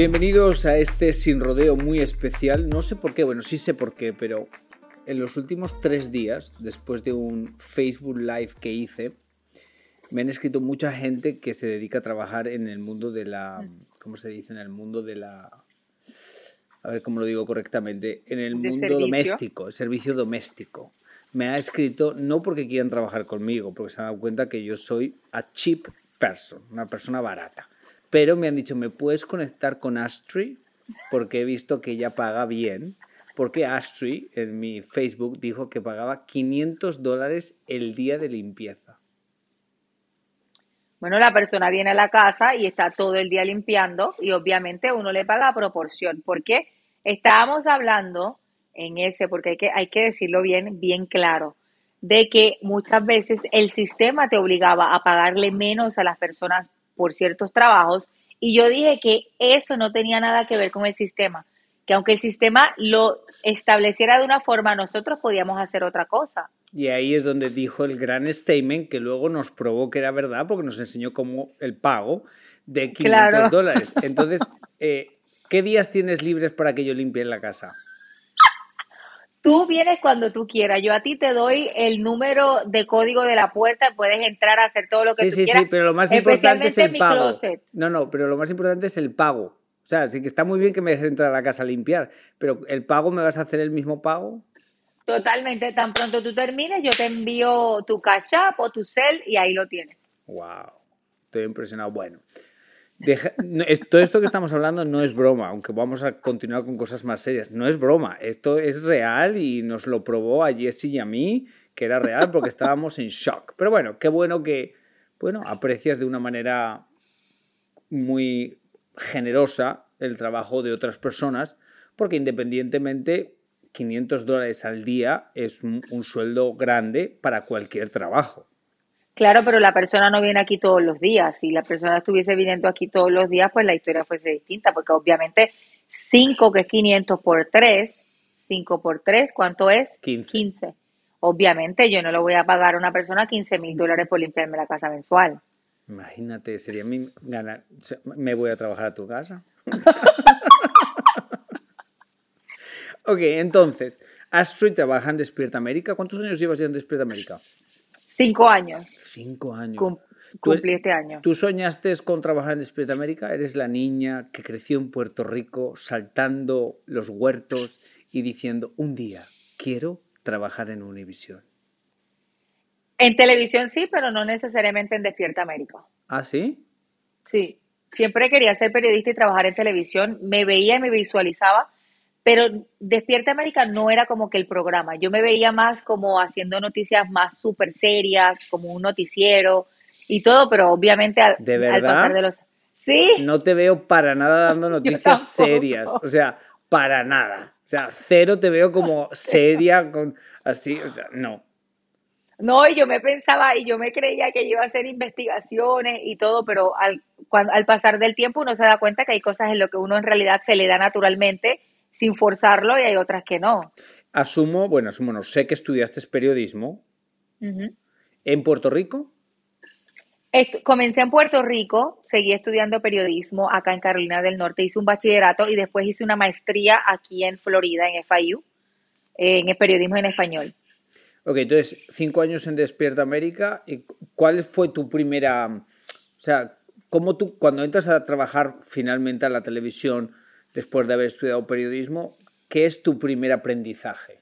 Bienvenidos a este sin rodeo muy especial. No sé por qué, bueno, sí sé por qué, pero en los últimos tres días, después de un Facebook Live que hice, me han escrito mucha gente que se dedica a trabajar en el mundo de la. ¿Cómo se dice? En el mundo de la. A ver cómo lo digo correctamente. En el mundo servicio? doméstico, el servicio doméstico. Me ha escrito no porque quieran trabajar conmigo, porque se han dado cuenta que yo soy a cheap person, una persona barata. Pero me han dicho, ¿me puedes conectar con Astri? Porque he visto que ella paga bien. Porque Astri en mi Facebook dijo que pagaba 500 dólares el día de limpieza. Bueno, la persona viene a la casa y está todo el día limpiando y obviamente uno le paga a proporción. porque Estábamos hablando en ese, porque hay que, hay que decirlo bien, bien claro, de que muchas veces el sistema te obligaba a pagarle menos a las personas por ciertos trabajos y yo dije que eso no tenía nada que ver con el sistema, que aunque el sistema lo estableciera de una forma, nosotros podíamos hacer otra cosa. Y ahí es donde dijo el gran statement que luego nos probó que era verdad porque nos enseñó cómo el pago de 500 Claro. dólares. Entonces, eh, ¿qué días tienes libres para que yo limpie la casa? Tú vienes cuando tú quieras. Yo a ti te doy el número de código de la puerta. Puedes entrar a hacer todo lo que Sí, tú sí, quieras. sí, pero lo más importante es el pago. closet. No, no, pero lo más importante es el pago. O sea, sí que está muy bien que me dejes entrar a la casa a limpiar, pero ¿el pago me vas a hacer el mismo pago? Totalmente. Tan pronto tú termines, yo te envío tu cash app o tu cel y ahí lo tienes. Wow, estoy impresionado. Bueno, es- todo esto que estamos hablando no es broma, aunque vamos a continuar con cosas más serias. No es broma, esto es real y nos lo probó a Jesse y a mí que era real porque estábamos en shock. Pero bueno, qué bueno que, bueno, aprecias de una manera muy generosa el trabajo de otras personas, porque independientemente 500 dólares al día es un sueldo grande para cualquier trabajo. Claro, pero la persona no viene aquí todos los días. Si la persona estuviese viniendo aquí todos los días, pues la historia fuese distinta, porque obviamente 5, que es 500 por 3, 5 por 3, ¿cuánto es? 15. Obviamente yo no le voy a pagar a una persona 15 mil dólares por limpiarme la casa mensual. Imagínate, sería mi ganar. Me voy a trabajar a tu casa. ok, entonces, Astrid trabaja en Despierta América. ¿Cuántos años llevas ya en Despierta América? Cinco años Cinco años. cum- Tú- cumplí este año. ¿Tú soñaste con trabajar en Despierta América? Eres la niña que creció en Puerto Rico saltando los huertos y diciendo, un día quiero trabajar en Univision. En televisión sí, pero no necesariamente en Despierta América. ¿Ah, sí? Sí, siempre quería ser periodista y trabajar en televisión. Me veía y me visualizaba, pero Despierta América no era como que el programa. Yo me veía más como haciendo noticias más súper serias, como un noticiero y todo, pero obviamente al, ¿De al verdad? pasar de los... Sí, No te veo para nada dando noticias serias. O sea, para nada. O sea, cero te veo como seria, con así, o sea, no. no, y yo me pensaba y yo me creía que yo iba a hacer investigaciones y todo, pero al, cuando, al pasar del tiempo uno se da cuenta que hay cosas en lo que uno en realidad se le da naturalmente sin forzarlo y hay otras que no. Asumo, bueno, asumo, no sé que estudiaste periodismo en Puerto Rico. Estu- comencé en Puerto Rico, seguí estudiando periodismo acá en Carolina del Norte, hice un bachillerato y después hice una maestría aquí en Florida, en FIU, en el periodismo en español. Ok, entonces, cinco años en Despierta América. ¿y ¿Cuál fue tu primera... O sea, cómo tú, cuando entras a trabajar finalmente a la televisión, después de haber estudiado periodismo, ¿qué es tu primer aprendizaje?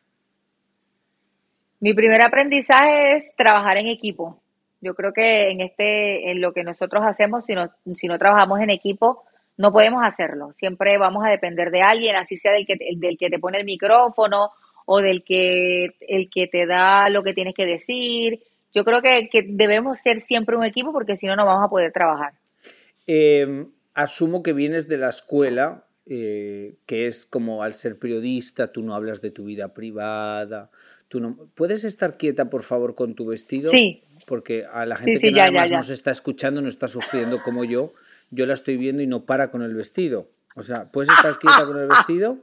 Mi primer aprendizaje es trabajar en equipo. Yo creo que en este, en lo que nosotros hacemos, si no, si no trabajamos en equipo, no podemos hacerlo. Siempre vamos a depender de alguien, así sea del que, del que te pone el micrófono o del que, el que te da lo que tienes que decir. Yo creo que, que debemos ser siempre un equipo porque si no, no vamos a poder trabajar. Eh, asumo que vienes de la escuela, eh, que es como al ser periodista, tú no hablas de tu vida privada. Tú no... ¿Puedes estar quieta, por favor, con tu vestido? Sí. Porque a la gente Sí, sí, que ya, nada ya, más ya. nos está escuchando no está sufriendo como yo. Yo la estoy viendo y no para con el vestido. O sea, ¿puedes estar quieta con el vestido?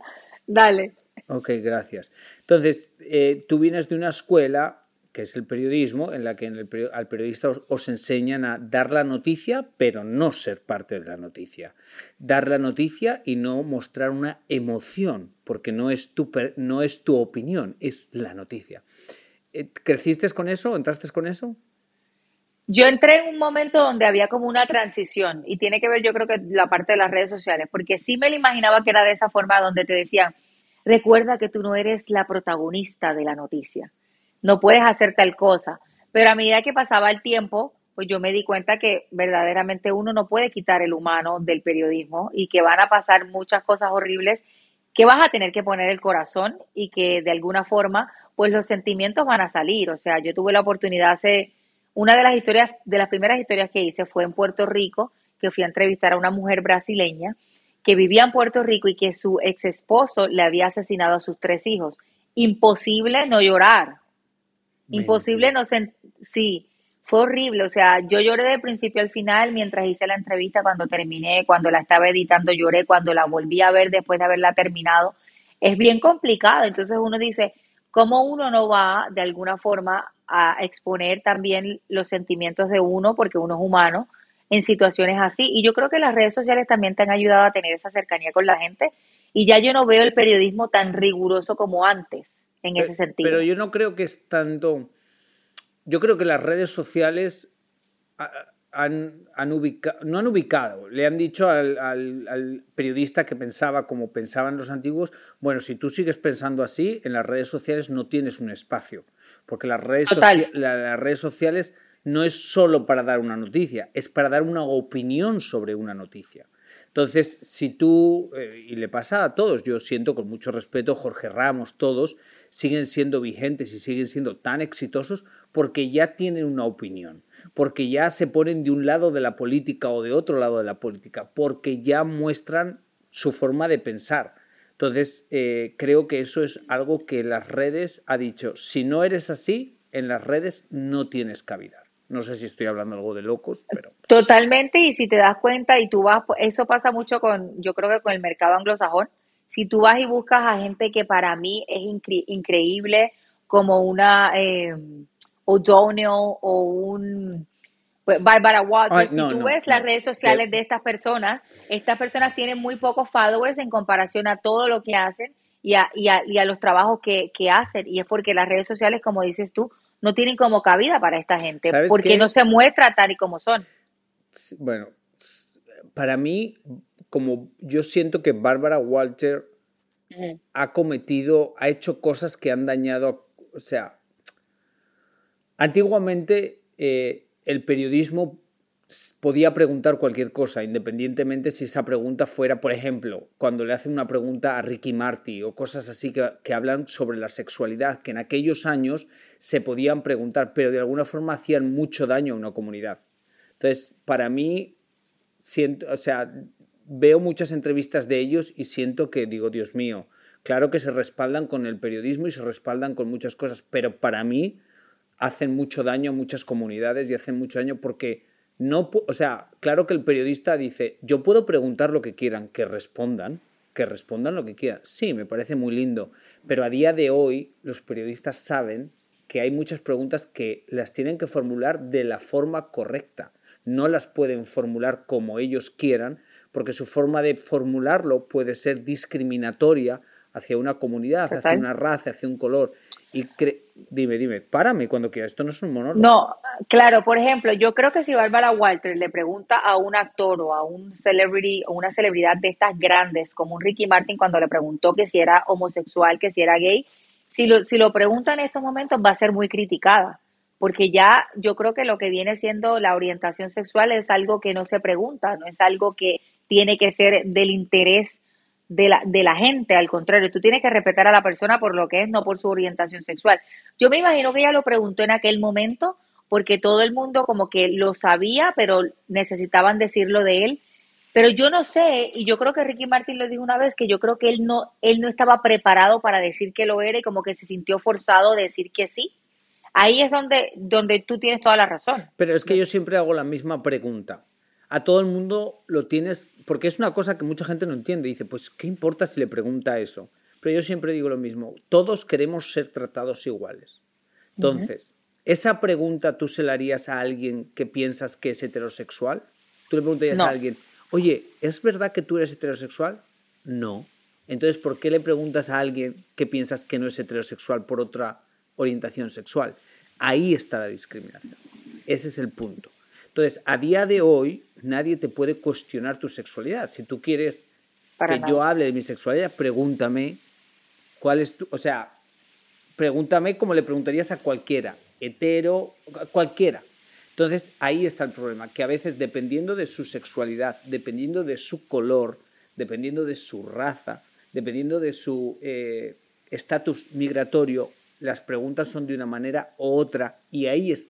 Dale. Ok, gracias. Entonces, eh, tú vienes de una escuela, que es el periodismo, en la que al periodista os, enseñan a dar la noticia, pero no ser parte de la noticia. Dar la noticia y no mostrar una emoción, porque no es tu, no es tu opinión, es la noticia. Eh, ¿Creciste con eso? ¿Entraste con eso? Yo entré en un momento donde había como una transición y tiene que ver yo creo que la parte de las redes sociales, porque sí me lo imaginaba que era de esa forma donde te decían, recuerda que tú no eres la protagonista de la noticia, no puedes hacer tal cosa, pero a medida que pasaba el tiempo, pues yo me di cuenta que verdaderamente uno no puede quitar el humano del periodismo y que van a pasar muchas cosas horribles que vas a tener que poner el corazón y que de alguna forma pues los sentimientos van a salir, o sea, yo tuve la oportunidad hace una de las historias, de las primeras historias que hice fue en Puerto Rico, que fui a entrevistar a una mujer brasileña que vivía en Puerto Rico y que su ex esposo le había asesinado a sus tres hijos. Imposible no llorar. Imposible no sen sí, fue horrible, o sea, yo lloré del principio al final mientras hice la entrevista, cuando terminé, cuando la estaba editando lloré, cuando la volví a ver después de haberla terminado. Es bien complicado, entonces uno dice, ¿cómo uno no va de alguna forma a exponer también los sentimientos de uno, porque uno es humano, en situaciones así? Y yo creo que las redes sociales también te han ayudado a tener esa cercanía con la gente y ya yo no veo el periodismo tan riguroso como antes en ese sentido. Pero yo no creo que es tanto. Yo creo que las redes sociales han, han ubicado, no han ubicado, le han dicho al, al, al, periodista que pensaba como pensaban los antiguos, bueno, si tú sigues pensando así, en las redes sociales no tienes un espacio, porque las redes, socia la, las redes sociales no es solo para dar una noticia, es para dar una opinión sobre una noticia. Entonces, si tú, eh, y le pasa a todos, yo siento con mucho respeto, Jorge Ramos, todos, siguen siendo vigentes y siguen siendo tan exitosos porque ya tienen una opinión, porque ya se ponen de un lado de la política o de otro lado de la política, porque ya muestran su forma de pensar. Entonces, eh, creo que eso es algo que las redes ha dicho, si no eres así, en las redes no tienes cabida. No sé si estoy hablando algo de locos, pero... Totalmente, y si te das cuenta y tú vas, eso pasa mucho con, yo creo que con el mercado anglosajón, si tú vas y buscas a gente que para mí es incre increíble, como una eh, O'Donnell o un pues, Barbara Ay, no, si tú no, ves no. las redes sociales Eh, de estas personas, estas personas tienen muy pocos followers en comparación a todo lo que hacen y a, y a, y a los trabajos que, que hacen, y es porque las redes sociales, como dices tú, no tienen como cabida para esta gente, ¿Sabes porque qué? no se muestra tal y como son. Bueno, para mí, como yo siento que Bárbara Walter ha cometido, ha hecho cosas que han dañado, o sea, antiguamente eh, el periodismo podía preguntar cualquier cosa, independientemente si esa pregunta fuera, por ejemplo, cuando le hacen una pregunta a Ricky Marty o cosas así que, que, hablan sobre la sexualidad, que en aquellos años se podían preguntar, pero de alguna forma hacían mucho daño a una comunidad. Entonces, para mí, siento, o sea, veo muchas entrevistas de ellos y siento que digo, Dios mío, claro que se respaldan con el periodismo y se respaldan con muchas cosas, pero para mí hacen mucho daño a muchas comunidades y hacen mucho daño porque no, o sea, claro que el periodista dice, yo puedo preguntar lo que quieran, que respondan, que respondan lo que quieran. Sí, me parece muy lindo, pero a día de hoy los periodistas saben que hay muchas preguntas que las tienen que formular de la forma correcta. No las pueden formular como ellos quieran, porque su forma de formularlo puede ser discriminatoria hacia una comunidad, hacia una raza, hacia un color. Y cre- dime, dime, párame cuando quieras, esto no es un monólogo. No, claro, por ejemplo, yo creo que si Bárbara Walter le pregunta a un actor o a un celebrity o una celebridad de estas grandes, como un Ricky Martin cuando le preguntó que si era homosexual, que si era gay, si lo, si lo pregunta en estos momentos va a ser muy criticada, porque ya yo creo que lo que viene siendo la orientación sexual es algo que no se pregunta, no es algo que tiene que ser del interés de la, de la gente, al contrario, tú tienes que respetar a la persona por lo que es, no por su orientación sexual. Yo me imagino que ella lo preguntó en aquel momento porque todo el mundo como que lo sabía, pero necesitaban decirlo de él. Pero yo no sé, y yo creo que Ricky Martin lo dijo una vez, que yo creo que él no, él no estaba preparado para decir que lo era y como que se sintió forzado a decir que sí. Ahí es donde, donde tú tienes toda la razón. Pero es que yo siempre hago la misma pregunta. A todo el mundo lo tienes, porque es una cosa que mucha gente no entiende. Dice, pues, ¿qué importa si le pregunta eso? Pero yo siempre digo lo mismo, todos queremos ser tratados iguales. Entonces, ¿esa pregunta tú se la harías a alguien que piensas que es heterosexual? ¿Tú le preguntarías No. a alguien, oye, ¿es verdad que tú eres heterosexual? No. Entonces, ¿por qué le preguntas a alguien que piensas que no es heterosexual por otra orientación sexual? Ahí está la discriminación. Ese es el punto. Entonces, a día de hoy, nadie te puede cuestionar tu sexualidad. Si tú quieres Para que nada. yo hable de mi sexualidad, pregúntame cuál es tu, o sea, pregúntame como le preguntarías a cualquiera, hetero, cualquiera. Entonces, ahí está el problema, que a veces dependiendo de su sexualidad, dependiendo de su color, dependiendo de su raza, dependiendo de su eh, estatus migratorio, las preguntas son de una manera u otra y ahí está.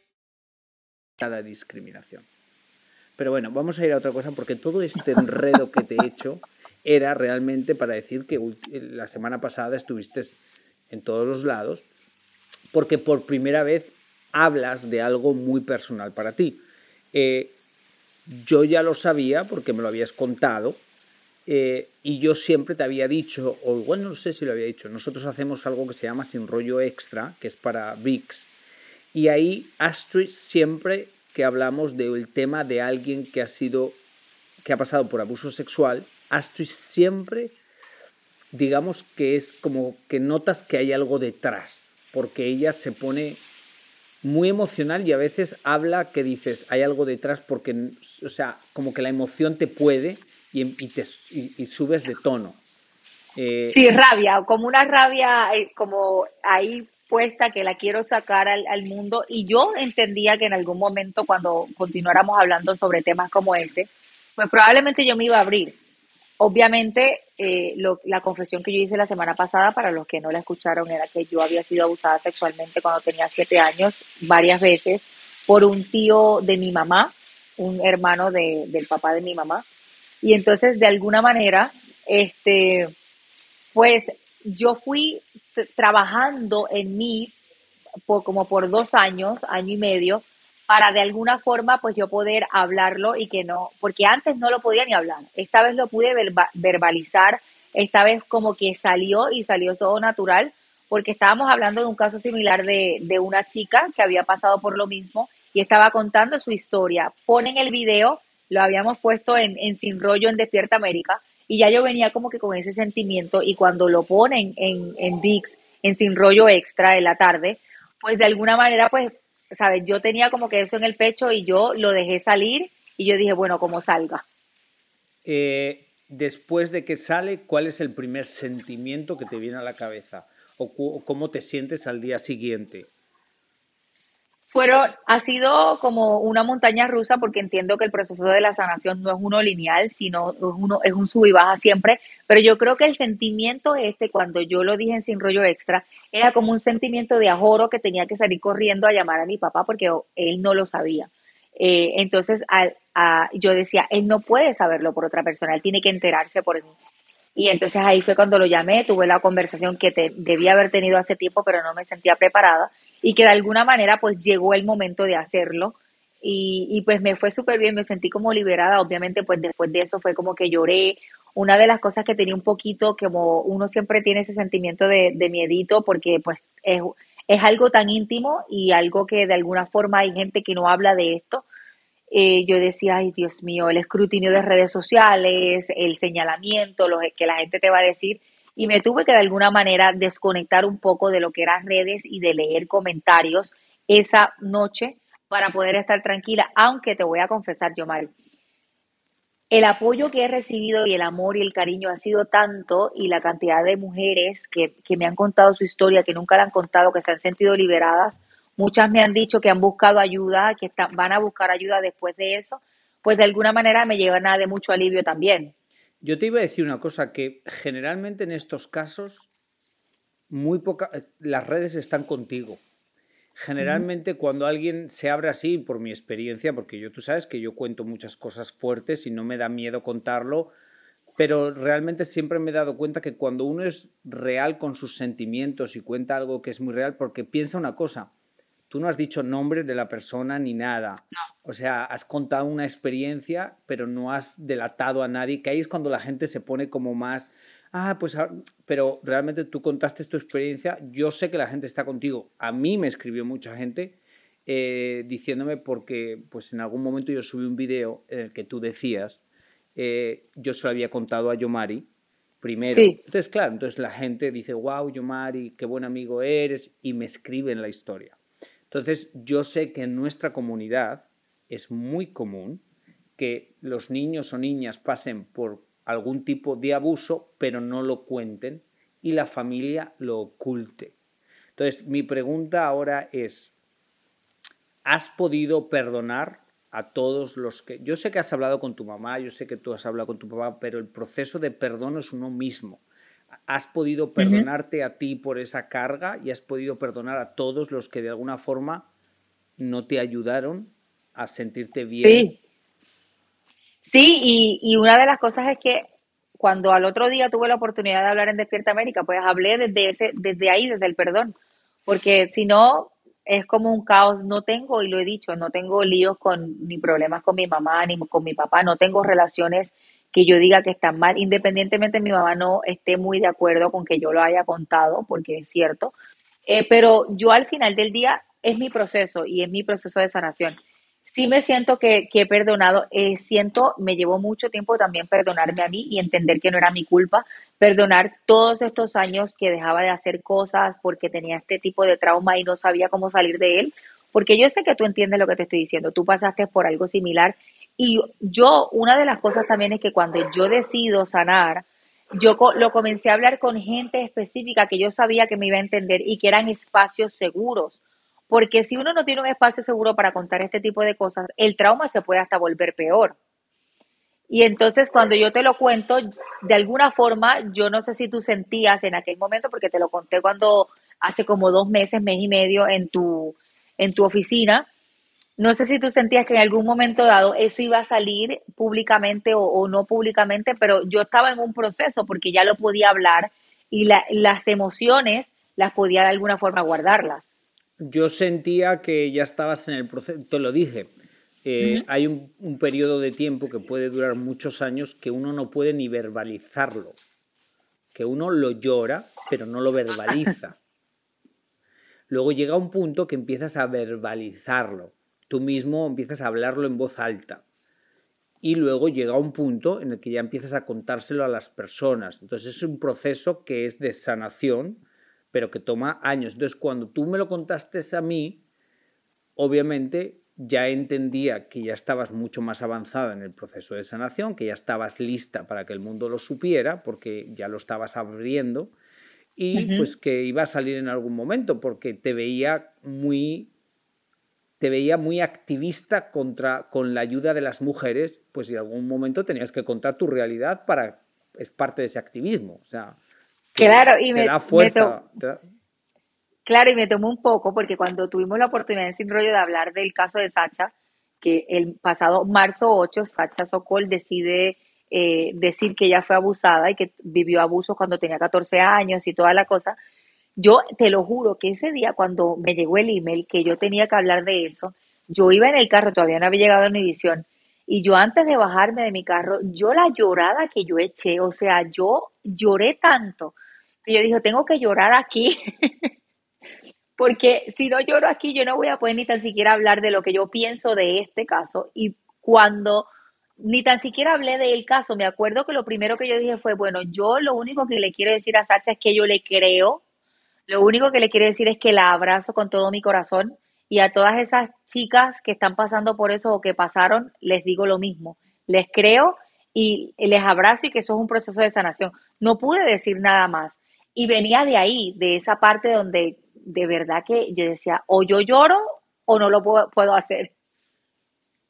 La discriminación. Pero bueno, vamos a ir a otra cosa porque todo este enredo que te he hecho era realmente para decir que la semana pasada estuviste en todos los lados porque por primera vez hablas de algo muy personal para ti. Eh, yo ya lo sabía porque me lo habías contado eh, y yo siempre te había dicho, o igual no sé si lo había dicho, nosotros hacemos algo que se llama sin rollo extra, que es para VIX, y ahí Astrid siempre que hablamos del tema de alguien que ha sido, que ha pasado por abuso sexual, Astrid siempre, digamos que es como que notas que hay algo detrás, porque ella se pone muy emocional y a veces habla que dices, hay algo detrás porque, o sea, como que la emoción te puede y, y te, y subes de tono. Eh, Sí, rabia, como una rabia, eh, como ahí que la quiero sacar al, al mundo. Y yo entendía que en algún momento, cuando continuáramos hablando sobre temas como este, pues probablemente yo me iba a abrir. Obviamente, eh, lo- la confesión que yo hice la semana pasada, para los que no la escucharon, era que yo había sido abusada sexualmente cuando tenía siete años, varias veces, por un tío de mi mamá, un hermano de- del papá de mi mamá. Y entonces, de alguna manera, este, pues yo fui trabajando en mí por como por dos años, año y medio, para de alguna forma pues yo poder hablarlo y que no, porque antes no lo podía ni hablar. Esta vez lo pude verba- verbalizar, esta vez como que salió y salió todo natural, porque estábamos hablando de un caso similar de, de una chica que había pasado por lo mismo y estaba contando su historia. Ponen el video, lo habíamos puesto en, en Sin Rollo en Despierta América, y ya yo venía como que con ese sentimiento, y cuando lo ponen en, en VIX, en Sin Rollo Extra en la tarde, pues de alguna manera, pues, ¿sabes? Yo tenía como que eso en el pecho y yo lo dejé salir y yo dije, bueno, como salga. Eh, después de que sale, ¿cuál es el primer sentimiento que te viene a la cabeza? ¿O cómo te sientes al día siguiente? Fueron, ha sido como una montaña rusa porque entiendo que el proceso de la sanación no es uno lineal, sino es, uno, es un sub y baja siempre, pero yo creo que el sentimiento este, cuando yo lo dije en Sin Rollo Extra, era como un sentimiento de ajoro que tenía que salir corriendo a llamar a mi papá porque él no lo sabía. Eh, entonces yo decía, él no puede saberlo por otra persona, él tiene que enterarse por mí. Y entonces ahí fue cuando lo llamé, tuve la conversación que te, debía haber tenido hace tiempo, pero no me sentía preparada y que de alguna manera pues llegó el momento de hacerlo. Y, y pues me fue súper bien, me sentí como liberada, obviamente pues después de eso fue como que lloré, una de las cosas que tenía un poquito, como uno siempre tiene ese sentimiento de, de miedito porque pues es, es algo tan íntimo y algo que de alguna forma hay gente que no habla de esto, eh, yo decía, ay Dios mío, el escrutinio de redes sociales, el señalamiento, lo que la gente te va a decir y me tuve que de alguna manera desconectar un poco de lo que eran redes y de leer comentarios esa noche para poder estar tranquila, aunque te voy a confesar, Yomari, el apoyo que he recibido y el amor y el cariño ha sido tanto y la cantidad de mujeres que, me han contado su historia, que nunca la han contado, que se han sentido liberadas, muchas me han dicho que han buscado ayuda, que están, van a buscar ayuda después de eso, pues de alguna manera me llevan de mucho alivio también. Yo te iba a decir una cosa, que generalmente en estos casos, muy pocas, las redes están contigo. Generalmente cuando alguien se abre así, por mi experiencia, porque yo tú sabes que yo cuento muchas cosas fuertes y no me da miedo contarlo, pero realmente siempre me he dado cuenta que cuando uno es real con sus sentimientos y cuenta algo que es muy real, porque piensa una cosa, tú no has dicho nombre de la persona ni nada. O sea, has contado una experiencia, pero no has delatado a nadie, que ahí es cuando la gente se pone como más, ah, pues, ah", pero realmente tú contaste tu experiencia, yo sé que la gente está contigo. A mí me escribió mucha gente eh, diciéndome porque, pues en algún momento yo subí un video en el que tú decías, eh, yo se lo había contado a Yomari, primero. Entonces, claro, entonces la gente dice, wow, Yomari, qué buen amigo eres, y me escriben la historia. Entonces, yo sé que en nuestra comunidad es muy común que los niños o niñas pasen por algún tipo de abuso, pero no lo cuenten y la familia lo oculte. Entonces, mi pregunta ahora es, ¿has podido perdonar a todos los que... Yo sé que has hablado con tu mamá, yo sé que tú has hablado con tu papá, pero el proceso de perdón es uno mismo has podido perdonarte a ti por esa carga y has podido perdonar a todos los que de alguna forma no te ayudaron a sentirte bien. Sí, sí y, una de las cosas es que cuando al otro día tuve la oportunidad de hablar en Despierta América, pues hablé desde, ese, desde ahí, desde el perdón, porque si no es como un caos, no tengo, y lo he dicho, no tengo líos con ni problemas con mi mamá ni con mi papá, no tengo relaciones que yo diga que están mal, independientemente mi mamá no esté muy de acuerdo con que yo lo haya contado, porque es cierto, eh, pero yo al final del día es mi proceso y es mi proceso de sanación. Sí me siento que, he perdonado, eh, siento, me llevó mucho tiempo también perdonarme a mí y entender que no era mi culpa, perdonar todos estos años que dejaba de hacer cosas porque tenía este tipo de trauma y no sabía cómo salir de él, porque yo sé que tú entiendes lo que te estoy diciendo, tú pasaste por algo similar y yo, una de las cosas también es que cuando yo decido sanar, yo lo comencé a hablar con gente específica que yo sabía que me iba a entender y que eran espacios seguros. Porque si uno no tiene un espacio seguro para contar este tipo de cosas, el trauma se puede hasta volver peor. Y entonces cuando yo te lo cuento, de alguna forma, yo no sé si tú sentías en aquel momento, porque te lo conté cuando hace como dos meses, mes y medio en tu, en tu oficina, no sé si tú sentías que en algún momento dado eso iba a salir públicamente o, no públicamente, pero yo estaba en un proceso porque ya lo podía hablar y las emociones las podía de alguna forma guardarlas. Yo sentía que ya estabas en el proceso, te lo dije, eh, hay un, un, periodo de tiempo que puede durar muchos años que uno no puede ni verbalizarlo, que uno lo llora, pero no lo verbaliza. Luego llega un punto que empiezas a verbalizarlo tú mismo empiezas a hablarlo en voz alta. Y luego llega un punto en el que ya empiezas a contárselo a las personas. Entonces es un proceso que es de sanación, pero que toma años. Entonces cuando tú me lo contaste a mí, obviamente ya entendía que ya estabas mucho más avanzada en el proceso de sanación, que ya estabas lista para que el mundo lo supiera, porque ya lo estabas abriendo, y pues que iba a salir en algún momento, porque te veía muy te veía muy activista contra, con la ayuda de las mujeres, pues en algún momento tenías que contar tu realidad para es parte de ese activismo, o sea, claro, y me, da fuerza. Claro, y me tomó un poco porque cuando tuvimos la oportunidad en Sin Rollo de hablar del caso de Sacha, que el pasado marzo 8, Sacha Sokol decide eh, decir que ella fue abusada y que vivió abuso cuando tenía 14 años y toda la cosa, yo te lo juro que ese día cuando me llegó el email que yo tenía que hablar de eso, yo iba en el carro, todavía no había llegado a Univisión, y yo antes de bajarme de mi carro, yo la llorada que yo eché, o sea, yo lloré tanto, que yo dije, tengo que llorar aquí, porque si no lloro aquí, yo no voy a poder ni tan siquiera hablar de lo que yo pienso de este caso. Y cuando ni tan siquiera hablé del caso, me acuerdo que lo primero que yo dije fue, bueno, yo lo único que le quiero decir a Sacha es que yo le creo, lo único que le quiero decir es que la abrazo con todo mi corazón y a todas esas chicas que están pasando por eso o que pasaron, les digo lo mismo. Les creo y les abrazo y que eso es un proceso de sanación. No pude decir nada más. Y venía de ahí, de esa parte donde de verdad que yo decía, o yo lloro o no lo puedo, hacer.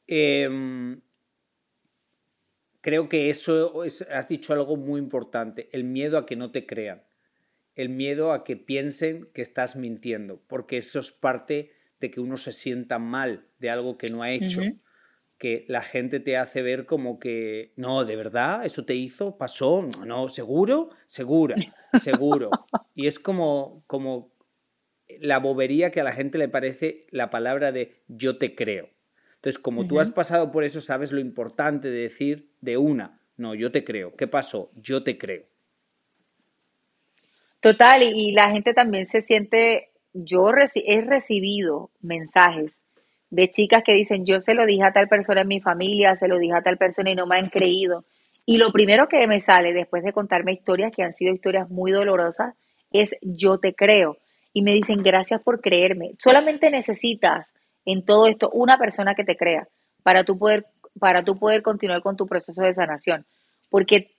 Em, creo que eso has dicho algo muy importante, el miedo a que no te crean el miedo a que piensen que estás mintiendo, porque eso es parte de que uno se sienta mal de algo que no ha hecho, que la gente te hace ver como que, no, de verdad, eso te hizo, pasó, no, no, seguro, segura, seguro. y es como, como la bobería que a la gente le parece la palabra de yo te creo. Entonces, como tú has pasado por eso, sabes lo importante de decir de una, no, yo te creo. ¿Qué pasó? Yo te creo. Total, y, la gente también se siente, yo he recibido mensajes de chicas que dicen, yo se lo dije a tal persona en mi familia, se lo dije a tal persona y no me han creído. Y lo primero que me sale después de contarme historias que han sido historias muy dolorosas es yo te creo. Y me dicen, gracias por creerme. Solamente necesitas en todo esto una persona que te crea para tú poder, para tú poder continuar con tu proceso de sanación. Porque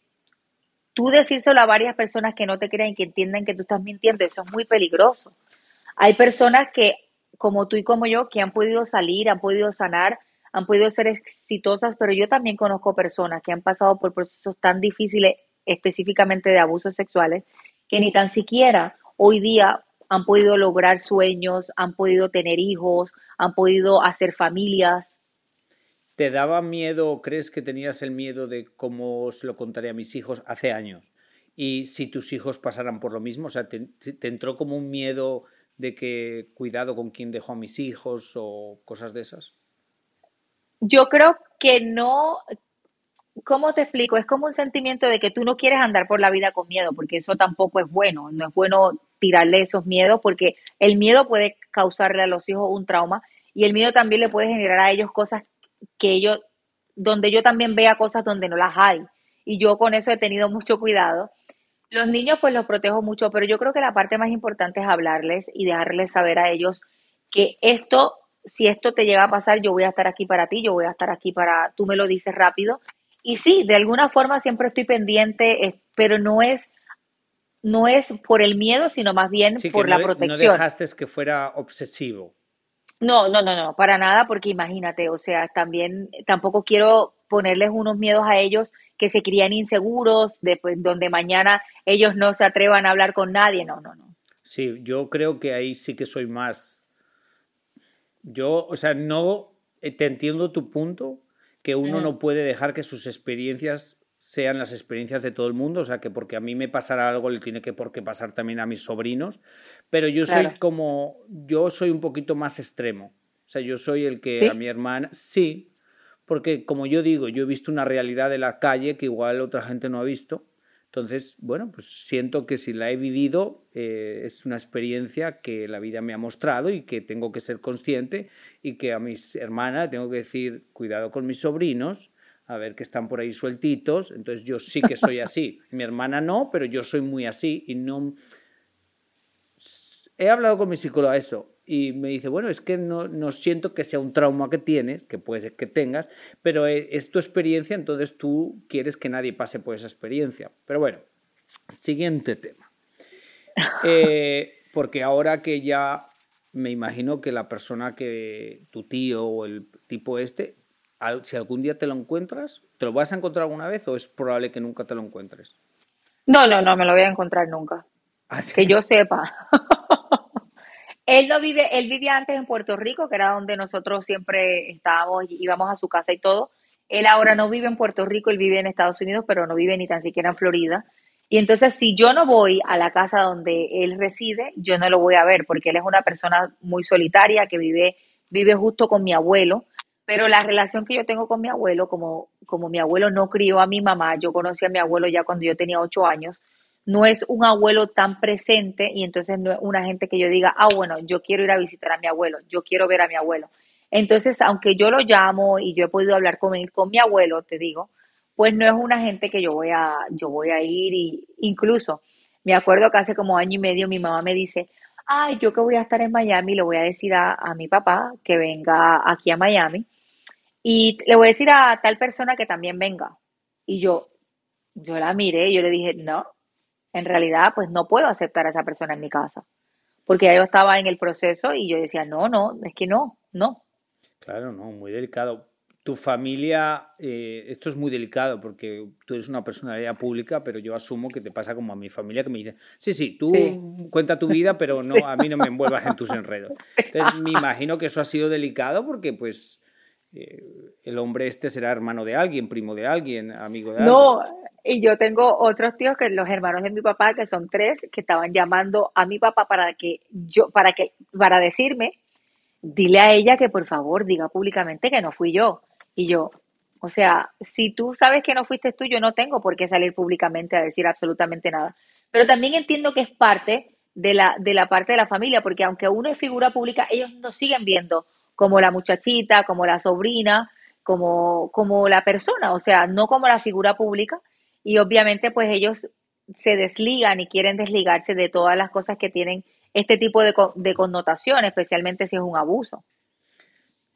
tú decírselo a varias personas que no te crean y que entiendan que tú estás mintiendo, eso es muy peligroso. Hay personas que, como tú y como yo, que han podido salir, han podido sanar, han podido ser exitosas, pero yo también conozco personas que han pasado por procesos tan difíciles, específicamente de abusos sexuales, que ni tan siquiera hoy día han podido lograr sueños, han podido tener hijos, han podido hacer familias. ¿Te daba miedo, crees que tenías el miedo de cómo se lo contaré a mis hijos hace años? Y si tus hijos pasaran por lo mismo, o sea, ¿te, entró como un miedo de que cuidado con quién dejo a mis hijos o cosas de esas? Yo creo que no, ¿cómo te explico? Es como un sentimiento de que tú no quieres andar por la vida con miedo, porque eso tampoco es bueno. No es bueno tirarle esos miedos, porque el miedo puede causarle a los hijos un trauma y el miedo también le puede generar a ellos cosas que yo, donde yo también vea cosas donde no las hay. Y yo con eso he tenido mucho cuidado. Los niños pues los protejo mucho, pero yo creo que la parte más importante es hablarles y dejarles saber a ellos que esto, si esto te llega a pasar, yo voy a estar aquí para ti, yo voy a estar aquí para, tú me lo dices rápido. Y sí, de alguna forma siempre estoy pendiente, pero no es, no es por el miedo, sino más bien por la protección. No dejaste que fuera obsesivo. No, no, no, no, para nada, porque imagínate, o sea, también tampoco quiero ponerles unos miedos a ellos que se crían inseguros, después, donde mañana ellos no se atrevan a hablar con nadie, no, no, no. Sí, yo creo que ahí sí que soy más. Yo, o sea, no eh, te entiendo tu punto, que uno no puede dejar que sus experiencias sean las experiencias de todo el mundo, o sea, que porque a mí me pasara algo le tiene que por qué pasar también a mis sobrinos, pero yo soy como, yo soy un poquito más extremo, o sea, yo soy el que a mi hermana, sí, porque como yo digo, yo he visto una realidad de la calle que igual otra gente no ha visto, entonces, bueno, pues siento que si la he vivido eh, es una experiencia que la vida me ha mostrado y que tengo que ser consciente y que a mis hermanas tengo que decir, cuidado con mis sobrinos, a ver que están por ahí sueltitos, entonces yo sí que soy así. Mi hermana no, pero yo soy muy así y no... He hablado con mi psicóloga eso. y me dice, bueno, es que no, no siento que sea un trauma que tienes, que puede ser que tengas, pero e, es tu experiencia, entonces tú quieres que nadie pase por esa experiencia. Pero bueno, siguiente tema. Eh, porque ahora que ya me imagino que la persona que tu tío o el tipo este, si algún día te lo encuentras, ¿te lo vas a encontrar alguna vez o es probable que nunca te lo encuentres? No, no, no me lo voy a encontrar nunca. ¿Ah, que yo sepa. él no vive, él vivía antes en Puerto Rico, que era donde nosotros siempre estábamos, íbamos a su casa y todo. Él ahora no vive en Puerto Rico, él vive en Estados Unidos, pero no vive ni tan siquiera en Florida. Y entonces, si yo no voy a la casa donde él reside, yo no lo voy a ver, porque él es una persona muy solitaria que vive, vive justo con mi abuelo. Pero la relación que yo tengo con mi abuelo, como, como mi abuelo no crió a mi mamá, yo conocí a mi abuelo ya cuando yo tenía ocho años, no es un abuelo tan presente y entonces no es una gente que yo diga, ah, bueno, yo quiero ir a visitar a mi abuelo, yo quiero ver a mi abuelo. Entonces, aunque yo lo llamo y yo he podido hablar con él, con mi abuelo, te digo, pues no es una gente que yo voy a, yo voy a ir y incluso me acuerdo que hace como año y medio mi mamá me dice, ay, yo que voy a estar en Miami, le voy a decir a, a mi papá que venga aquí a Miami y le voy a decir a tal persona que también venga. Y yo, yo la miré yo le dije, no, en realidad pues no puedo aceptar a esa persona en mi casa. Porque ya yo estaba en el proceso y yo decía, no, no, es que no, no. Claro, no, muy delicado tu familia, eh, esto es muy delicado porque tú eres una personalidad pública, pero yo asumo que te pasa como a mi familia que me dice, sí, sí, tú cuenta tu vida, pero no, a mí no me envuelvas en tus enredos. Entonces me imagino que eso ha sido delicado porque pues el hombre este será hermano de alguien, primo de alguien, amigo de alguien. No, y yo tengo otros tíos que los hermanos de mi papá, que son tres, que estaban llamando a mi papá para que yo, para que, para decirme, dile a ella que por favor diga públicamente que no fui yo y yo, o sea, si tú sabes que no fuiste tú, yo no tengo por qué salir públicamente a decir absolutamente nada. Pero también entiendo que es parte de la, de la parte de la familia, porque aunque uno es figura pública, ellos nos siguen viendo como la muchachita, como la sobrina, como, como la persona, o sea, no como la figura pública. Y obviamente, pues ellos se desligan y quieren desligarse de todas las cosas que tienen este tipo de, de connotación, especialmente si es un abuso.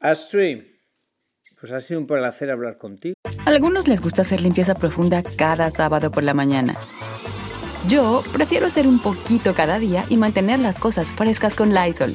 Astrid, pues ha sido un placer hablar contigo. A algunos les gusta hacer limpieza profunda cada sábado por la mañana. Yo prefiero hacer un poquito cada día y mantener las cosas frescas con Lysol.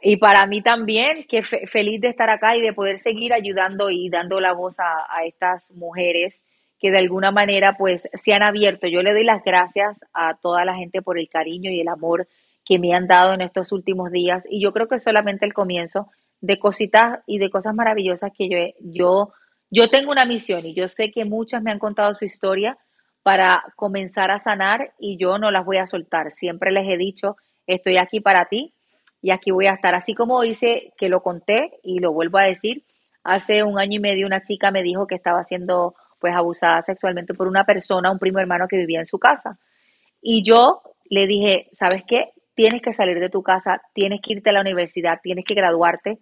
Y para mí también, que feliz de estar acá y de poder seguir ayudando y dando la voz a, a, estas mujeres que de alguna manera pues se han abierto. Yo le doy las gracias a toda la gente por el cariño y el amor que me han dado en estos últimos días y yo creo que es solamente el comienzo de cositas y de cosas maravillosas que yo, yo, yo tengo una misión y yo sé que muchas me han contado su historia para comenzar a sanar y yo no las voy a soltar. Siempre les he dicho, estoy aquí para ti y aquí voy a estar. Así como hice que lo conté y lo vuelvo a decir, hace un año y medio una chica me dijo que estaba siendo pues abusada sexualmente por una persona, un primo hermano que vivía en su casa. Y yo le dije, ¿sabes qué? Tienes que salir de tu casa, tienes que irte a la universidad, tienes que graduarte,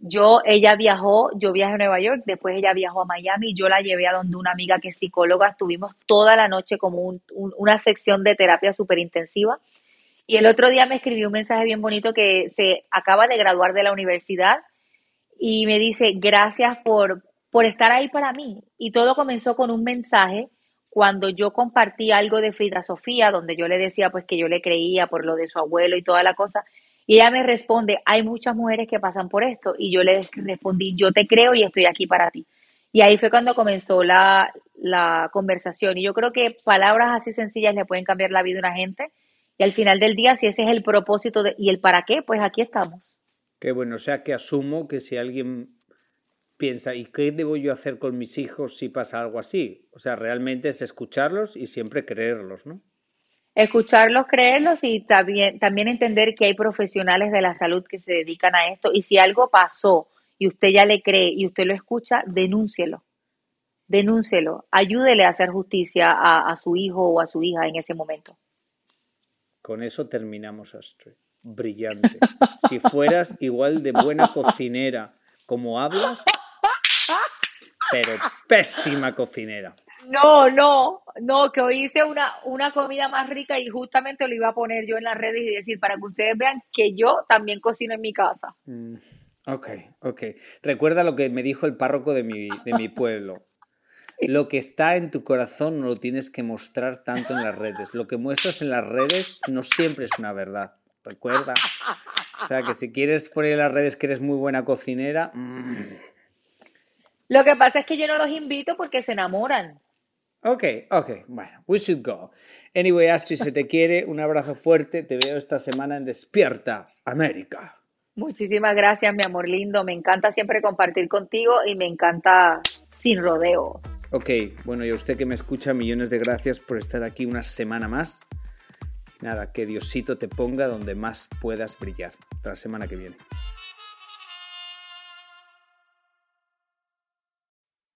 yo, ella viajó, yo viajé a Nueva York, después ella viajó a Miami, yo la llevé a donde una amiga que es psicóloga, estuvimos toda la noche como una sección de terapia súper intensiva. Y el otro día me escribió un mensaje bien bonito que se acaba de graduar de la universidad y me dice, gracias por, por estar ahí para mí. Y todo comenzó con un mensaje cuando yo compartí algo de Frida Sofía, donde yo le decía pues que yo le creía por lo de su abuelo y toda la cosa. Y ella me responde, hay muchas mujeres que pasan por esto. Y yo le respondí, yo te creo y estoy aquí para ti. Y ahí fue cuando comenzó la, la conversación. Y yo creo que palabras así sencillas le pueden cambiar la vida a una gente. Y al final del día, si ese es el propósito y el para qué, pues aquí estamos. Qué bueno, o sea que asumo que si alguien piensa, ¿y qué debo yo hacer con mis hijos si pasa algo así? O sea, realmente es escucharlos y siempre creerlos, ¿no? Escucharlos, creerlos y también, también entender que hay profesionales de la salud que se dedican a esto. Y si algo pasó y usted ya le cree y usted lo escucha, denúncielo. Denúncielo. Ayúdele a hacer justicia a, a su hijo o a su hija en ese momento. Con eso terminamos, Astrid. Brillante. Si fueras igual de buena cocinera como hablas, pero pésima cocinera. No, no, no, que hoy hice una, una comida más rica y justamente lo iba a poner yo en las redes y decir para que ustedes vean que yo también cocino en mi casa. Mm, ok, ok. Recuerda lo que me dijo el párroco de mi, de mi pueblo. Lo que está en tu corazón no lo tienes que mostrar tanto en las redes. Lo que muestras en las redes no siempre es una verdad. Recuerda. O sea que si quieres poner en las redes que eres muy buena cocinera. Mm. Lo que pasa es que yo no los invito porque se enamoran. Ok, ok, bueno, we should go. Anyway, Astrid, se te quiere, un abrazo fuerte, te veo esta semana en Despierta América. Muchísimas gracias, mi amor lindo. Me encanta siempre compartir contigo y me encanta sin rodeo. Ok, bueno, y a usted que me escucha, millones de gracias por estar aquí una semana más. Nada, que Diosito te ponga donde más puedas brillar. Hasta la semana que viene.